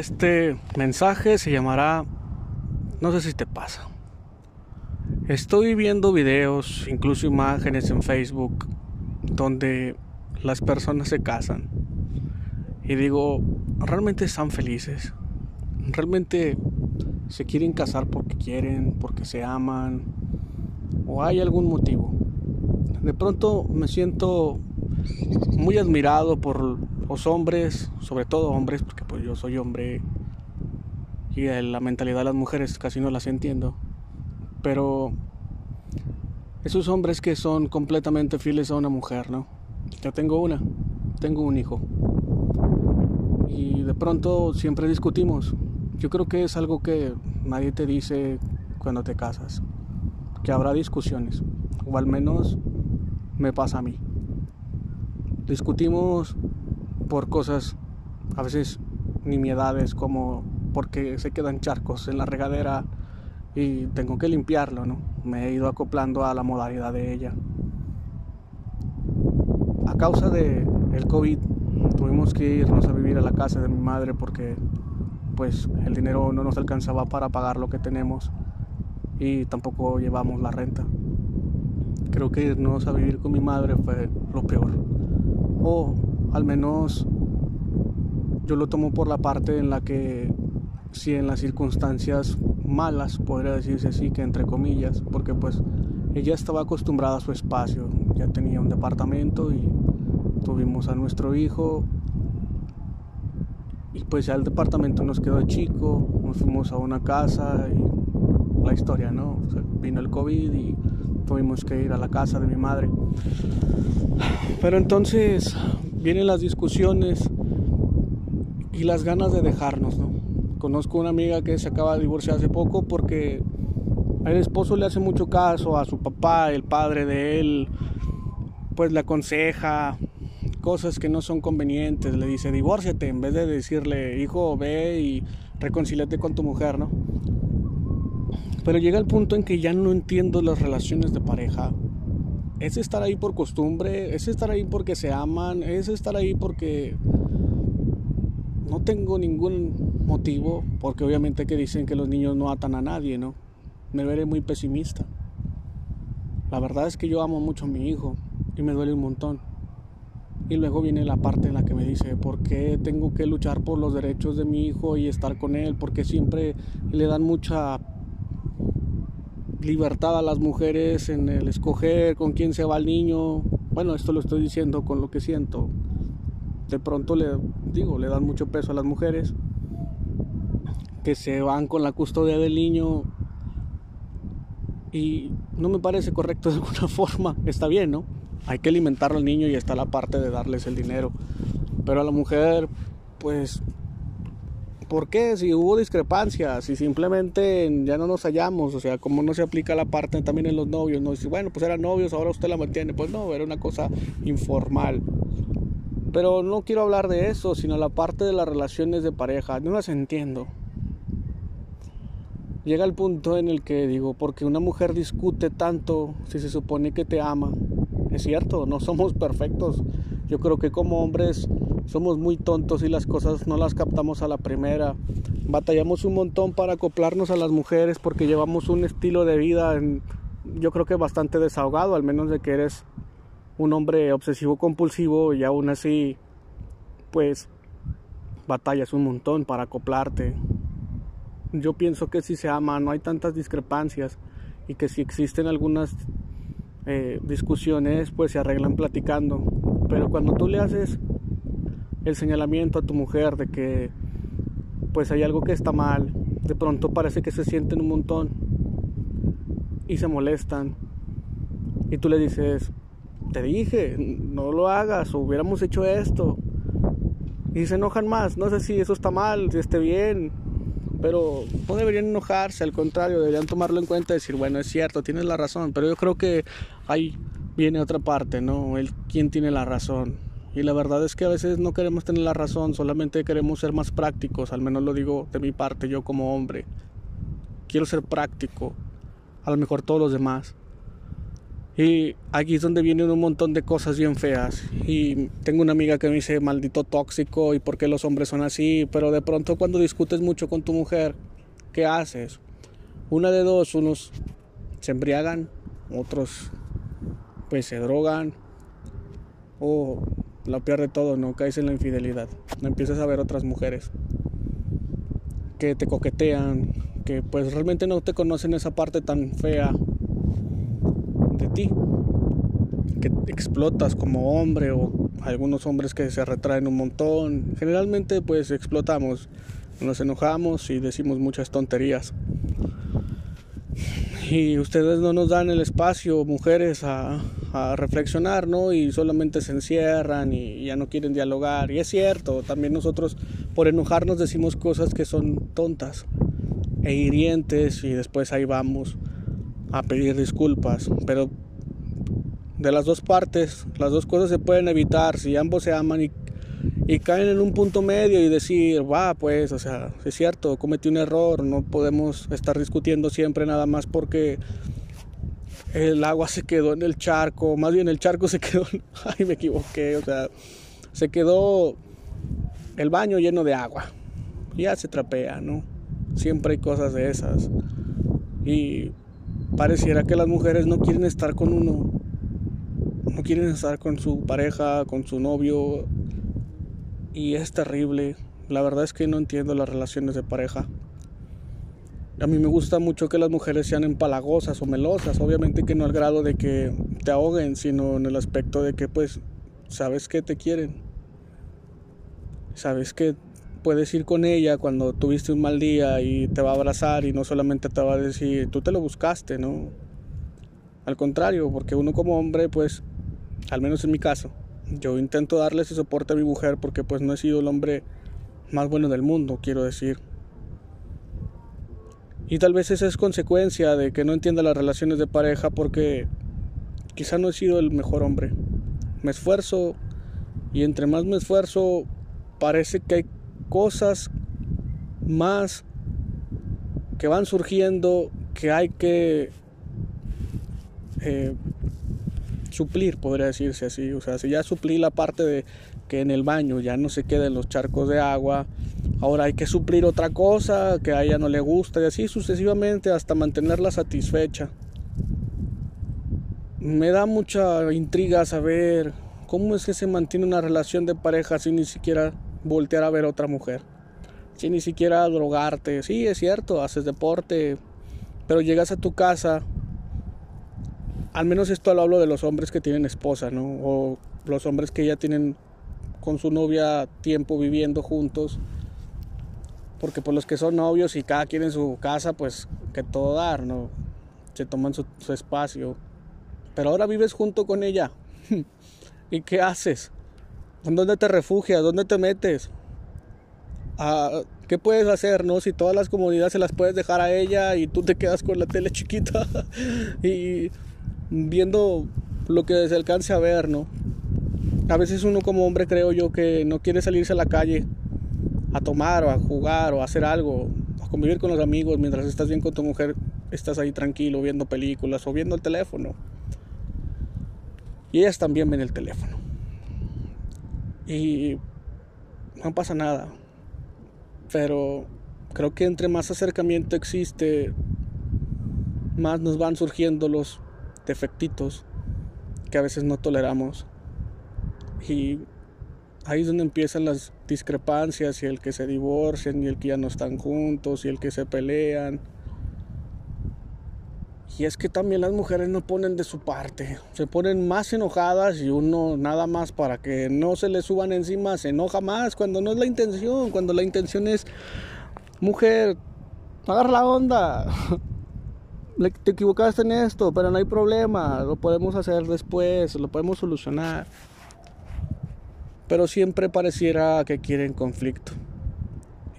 Este mensaje se llamará No sé si te pasa. Estoy viendo videos, incluso imágenes en Facebook, donde las personas se casan. Y digo, realmente están felices. Realmente se quieren casar porque quieren, porque se aman, o hay algún motivo. De pronto me siento muy admirado por los hombres, sobre todo hombres, porque pues yo soy hombre y la mentalidad de las mujeres casi no las entiendo. Pero esos hombres que son completamente fieles a una mujer, ¿no? Yo tengo una, tengo un hijo. Y de pronto siempre discutimos. Yo creo que es algo que nadie te dice cuando te casas. Que habrá discusiones. O al menos me pasa a mí. Discutimos por cosas a veces nimiedades como porque se quedan charcos en la regadera y tengo que limpiarlo, ¿no? Me he ido acoplando a la modalidad de ella. A causa de el COVID tuvimos que irnos a vivir a la casa de mi madre porque pues el dinero no nos alcanzaba para pagar lo que tenemos y tampoco llevamos la renta. Creo que irnos a vivir con mi madre fue lo peor. O al menos yo lo tomo por la parte en la que si en las circunstancias malas, podría decirse así, que entre comillas, porque pues ella estaba acostumbrada a su espacio, ya tenía un departamento y tuvimos a nuestro hijo y pues ya el departamento nos quedó chico, nos fuimos a una casa y la historia, ¿no? vino el COVID y tuvimos que ir a la casa de mi madre. Pero entonces vienen las discusiones y las ganas de dejarnos, ¿no? Conozco una amiga que se acaba de divorciar hace poco porque el esposo le hace mucho caso a su papá, el padre de él, pues le aconseja cosas que no son convenientes, le dice divórciate en vez de decirle hijo ve y reconcíliate con tu mujer, ¿no? Pero llega el punto en que ya no entiendo las relaciones de pareja. Es estar ahí por costumbre, es estar ahí porque se aman, es estar ahí porque no tengo ningún motivo, porque obviamente que dicen que los niños no atan a nadie, ¿no? Me veré muy pesimista. La verdad es que yo amo mucho a mi hijo y me duele un montón. Y luego viene la parte en la que me dice, ¿por qué tengo que luchar por los derechos de mi hijo y estar con él? Porque siempre le dan mucha libertad a las mujeres en el escoger con quién se va el niño. Bueno, esto lo estoy diciendo con lo que siento de pronto le digo, le dan mucho peso a las mujeres que se van con la custodia del niño y no me parece correcto de alguna forma. Está bien, ¿no? Hay que alimentar al niño y está la parte de darles el dinero. Pero a la mujer, pues, ¿por qué? Si hubo discrepancias, si simplemente ya no nos hallamos, o sea, como no se aplica la parte también en los novios, no si bueno, pues eran novios, ahora usted la mantiene, pues no, era una cosa informal. Pero no quiero hablar de eso, sino la parte de las relaciones de pareja. No las entiendo. Llega el punto en el que digo, porque una mujer discute tanto si se supone que te ama. Es cierto, no somos perfectos. Yo creo que como hombres somos muy tontos y las cosas no las captamos a la primera. Batallamos un montón para acoplarnos a las mujeres porque llevamos un estilo de vida, yo creo que bastante desahogado, al menos de que eres un hombre obsesivo compulsivo y aún así pues batallas un montón para acoplarte. Yo pienso que si se ama no hay tantas discrepancias y que si existen algunas eh, discusiones pues se arreglan platicando. Pero cuando tú le haces el señalamiento a tu mujer de que pues hay algo que está mal, de pronto parece que se sienten un montón y se molestan y tú le dices, te dije, no lo hagas, o hubiéramos hecho esto. Y se enojan más, no sé si eso está mal, si esté bien, pero no deberían enojarse, al contrario, deberían tomarlo en cuenta y decir, bueno, es cierto, tienes la razón, pero yo creo que ahí viene otra parte, ¿no? El quién tiene la razón. Y la verdad es que a veces no queremos tener la razón, solamente queremos ser más prácticos, al menos lo digo de mi parte, yo como hombre. Quiero ser práctico, a lo mejor todos los demás Y aquí es donde vienen un montón de cosas bien feas. Y tengo una amiga que me dice, maldito tóxico, ¿y por qué los hombres son así? Pero de pronto cuando discutes mucho con tu mujer, ¿qué haces? Una de dos, unos se embriagan, otros pues se drogan, o lo peor de todo, no caes en la infidelidad. No empiezas a ver otras mujeres que te coquetean, que pues realmente no te conocen esa parte tan fea de ti, que explotas como hombre o algunos hombres que se retraen un montón. Generalmente pues explotamos, nos enojamos y decimos muchas tonterías. Y ustedes no nos dan el espacio, mujeres, a, a reflexionar, ¿no? Y solamente se encierran y ya no quieren dialogar. Y es cierto, también nosotros por enojarnos decimos cosas que son tontas e hirientes y después ahí vamos a pedir disculpas. Pero de las dos partes, las dos cosas se pueden evitar si ambos se aman y, y caen en un punto medio y decir, va, pues, o sea, es cierto, cometí un error, no podemos estar discutiendo siempre nada más porque el agua se quedó en el charco, más bien el charco se quedó, ay me equivoqué, o sea, se quedó el baño lleno de agua, ya se trapea, ¿no? Siempre hay cosas de esas. Y pareciera que las mujeres no quieren estar con uno, no quieren estar con su pareja, con su novio, y es terrible. La verdad es que no entiendo las relaciones de pareja. A mí me gusta mucho que las mujeres sean empalagosas o melosas, obviamente que no al grado de que te ahoguen, sino en el aspecto de que pues sabes que te quieren. Sabes que puedes ir con ella cuando tuviste un mal día y te va a abrazar y no solamente te va a decir, tú te lo buscaste, ¿no? Al contrario, porque uno como hombre, pues, al menos en mi caso, yo intento darle ese soporte a mi mujer porque pues no he sido el hombre más bueno del mundo, quiero decir. Y tal vez esa es consecuencia de que no entienda las relaciones de pareja porque quizá no he sido el mejor hombre. Me esfuerzo y entre más me esfuerzo parece que hay cosas más que van surgiendo que hay que eh, suplir, podría decirse así. O sea, si ya suplí la parte de que en el baño ya no se queden los charcos de agua, Ahora hay que suplir otra cosa que a ella no le gusta y así sucesivamente hasta mantenerla satisfecha. Me da mucha intriga saber cómo es que se mantiene una relación de pareja sin ni siquiera voltear a ver a otra mujer. Sin ni siquiera drogarte. Sí, es cierto, haces deporte, pero llegas a tu casa. Al menos esto lo hablo de los hombres que tienen esposa, ¿no? O los hombres que ya tienen con su novia tiempo viviendo juntos porque por los que son novios y cada quien en su casa, pues que todo dar, ¿no? Se toman su, espacio. Pero ahora vives junto con ella. ¿Y qué haces? ¿Dónde te refugias? ¿Dónde te metes? Ah, ¿Qué puedes hacer, no? Si todas las comodidades se las puedes dejar a ella y tú te quedas con la tele chiquita y viendo lo que se alcance a ver, ¿no? A veces uno como hombre creo yo que no quiere salirse a la calle a tomar o a jugar o a hacer algo, a convivir con los amigos mientras estás bien con tu mujer, estás ahí tranquilo viendo películas o viendo el teléfono. Y ellas también ven el teléfono. Y no pasa nada. Pero creo que entre más acercamiento existe, más nos van surgiendo los defectitos que a veces no toleramos. Y ahí es donde empiezan las discrepancias y el que se divorcian y el que ya no están juntos y el que se pelean. Y es que también las mujeres no ponen de su parte, se ponen más enojadas y uno nada más para que no se le suban encima se enoja más cuando no es la intención, cuando la intención es, mujer, agarra la onda, te equivocaste en esto, pero no hay problema, lo podemos hacer después, lo podemos solucionar pero siempre pareciera que quieren conflicto.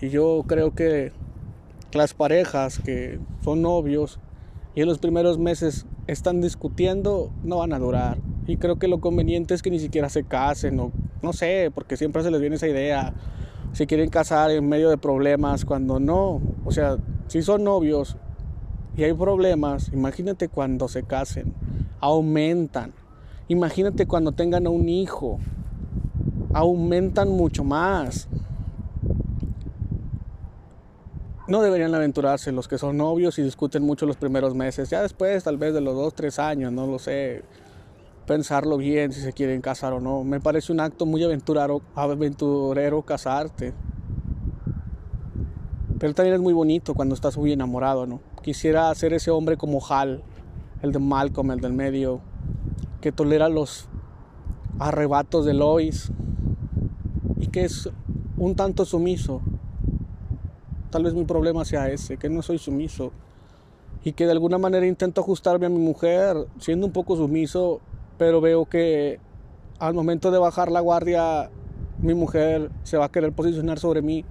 Y yo creo que las parejas que son novios y en los primeros meses están discutiendo no van a durar. Y creo que lo conveniente es que ni siquiera se casen o no sé, porque siempre se les viene esa idea. Si quieren casar en medio de problemas, cuando no. O sea, si son novios y hay problemas, imagínate cuando se casen. aumentan. Imagínate cuando tengan a un hijo, aumentan mucho más. No deberían aventurarse los que son novios y discuten mucho los primeros meses. Ya después, tal vez de los dos, tres años, no lo sé. Pensarlo bien si se quieren casar o no. Me parece un acto muy aventurero, aventurero casarte. Pero también es muy bonito cuando estás muy enamorado, ¿no? Quisiera ser ese hombre como Hal, el de Malcolm, el del medio, que tolera los arrebatos de Lois y que es un tanto sumiso. Tal vez mi problema sea ese, que no soy sumiso y que de alguna manera intento ajustarme a mi mujer siendo un poco sumiso, pero veo que al momento de bajar la guardia mi mujer se va a querer posicionar sobre mí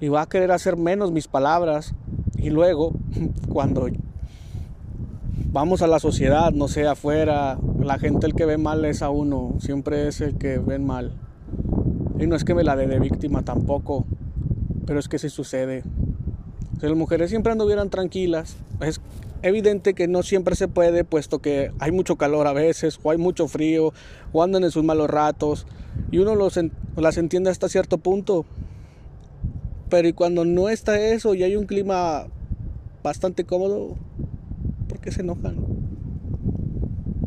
y va a querer hacer menos mis palabras y luego cuando vamos a la sociedad, no sé, afuera, la gente el que ve mal es a uno, siempre es el que ven mal. Y no es que me la dé de víctima tampoco, pero es que sí sucede. Si las mujeres siempre anduvieran tranquilas, es evidente que no siempre se puede, puesto que hay mucho calor a veces, o hay mucho frío, o andan en sus malos ratos, y uno los, las entiende hasta cierto punto, pero y cuando no está eso y hay un clima bastante cómodo, ¿por qué se enojan?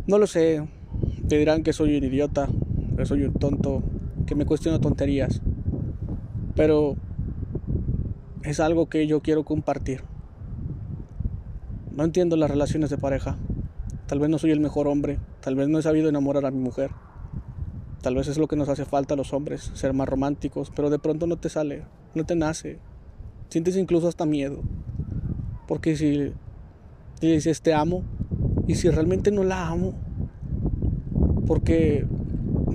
No lo sé. Te dirán que soy un idiota, que soy un tonto, que me cuestiono tonterías. Pero es algo que yo quiero compartir. No entiendo las relaciones de pareja. Tal vez no soy el mejor hombre, tal vez no he sabido enamorar a mi mujer. Tal vez es lo que nos hace falta a los hombres, ser más románticos, pero de pronto no te sale no te nace. Sientes incluso hasta miedo. Porque si dices te amo y si realmente no la amo, porque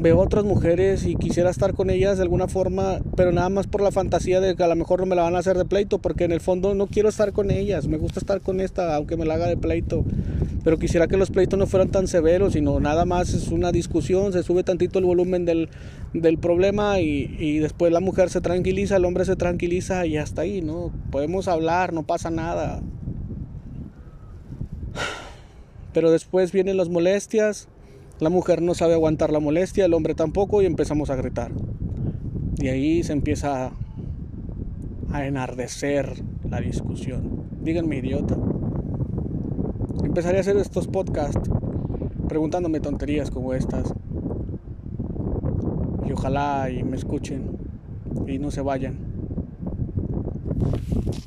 veo otras mujeres y quisiera estar con ellas de alguna forma, pero nada más por la fantasía de que a lo mejor no me la van a hacer de pleito, porque en el fondo no quiero estar con ellas, me gusta estar con esta, aunque me la haga de pleito, pero quisiera que los pleitos no fueran tan severos, sino nada más es una discusión, se sube tantito el volumen del, del problema y, y después la mujer se tranquiliza, el hombre se tranquiliza y hasta ahí, ¿no? Podemos hablar, no pasa nada. Pero después vienen las molestias, la mujer no sabe aguantar la molestia, el hombre tampoco y empezamos a gritar. Y ahí se empieza a enardecer la discusión. Díganme idiota. Empezaré a hacer estos podcasts preguntándome tonterías como estas. Y ojalá y me escuchen y no se vayan.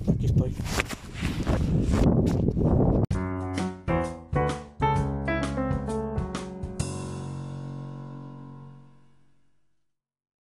Aquí estoy.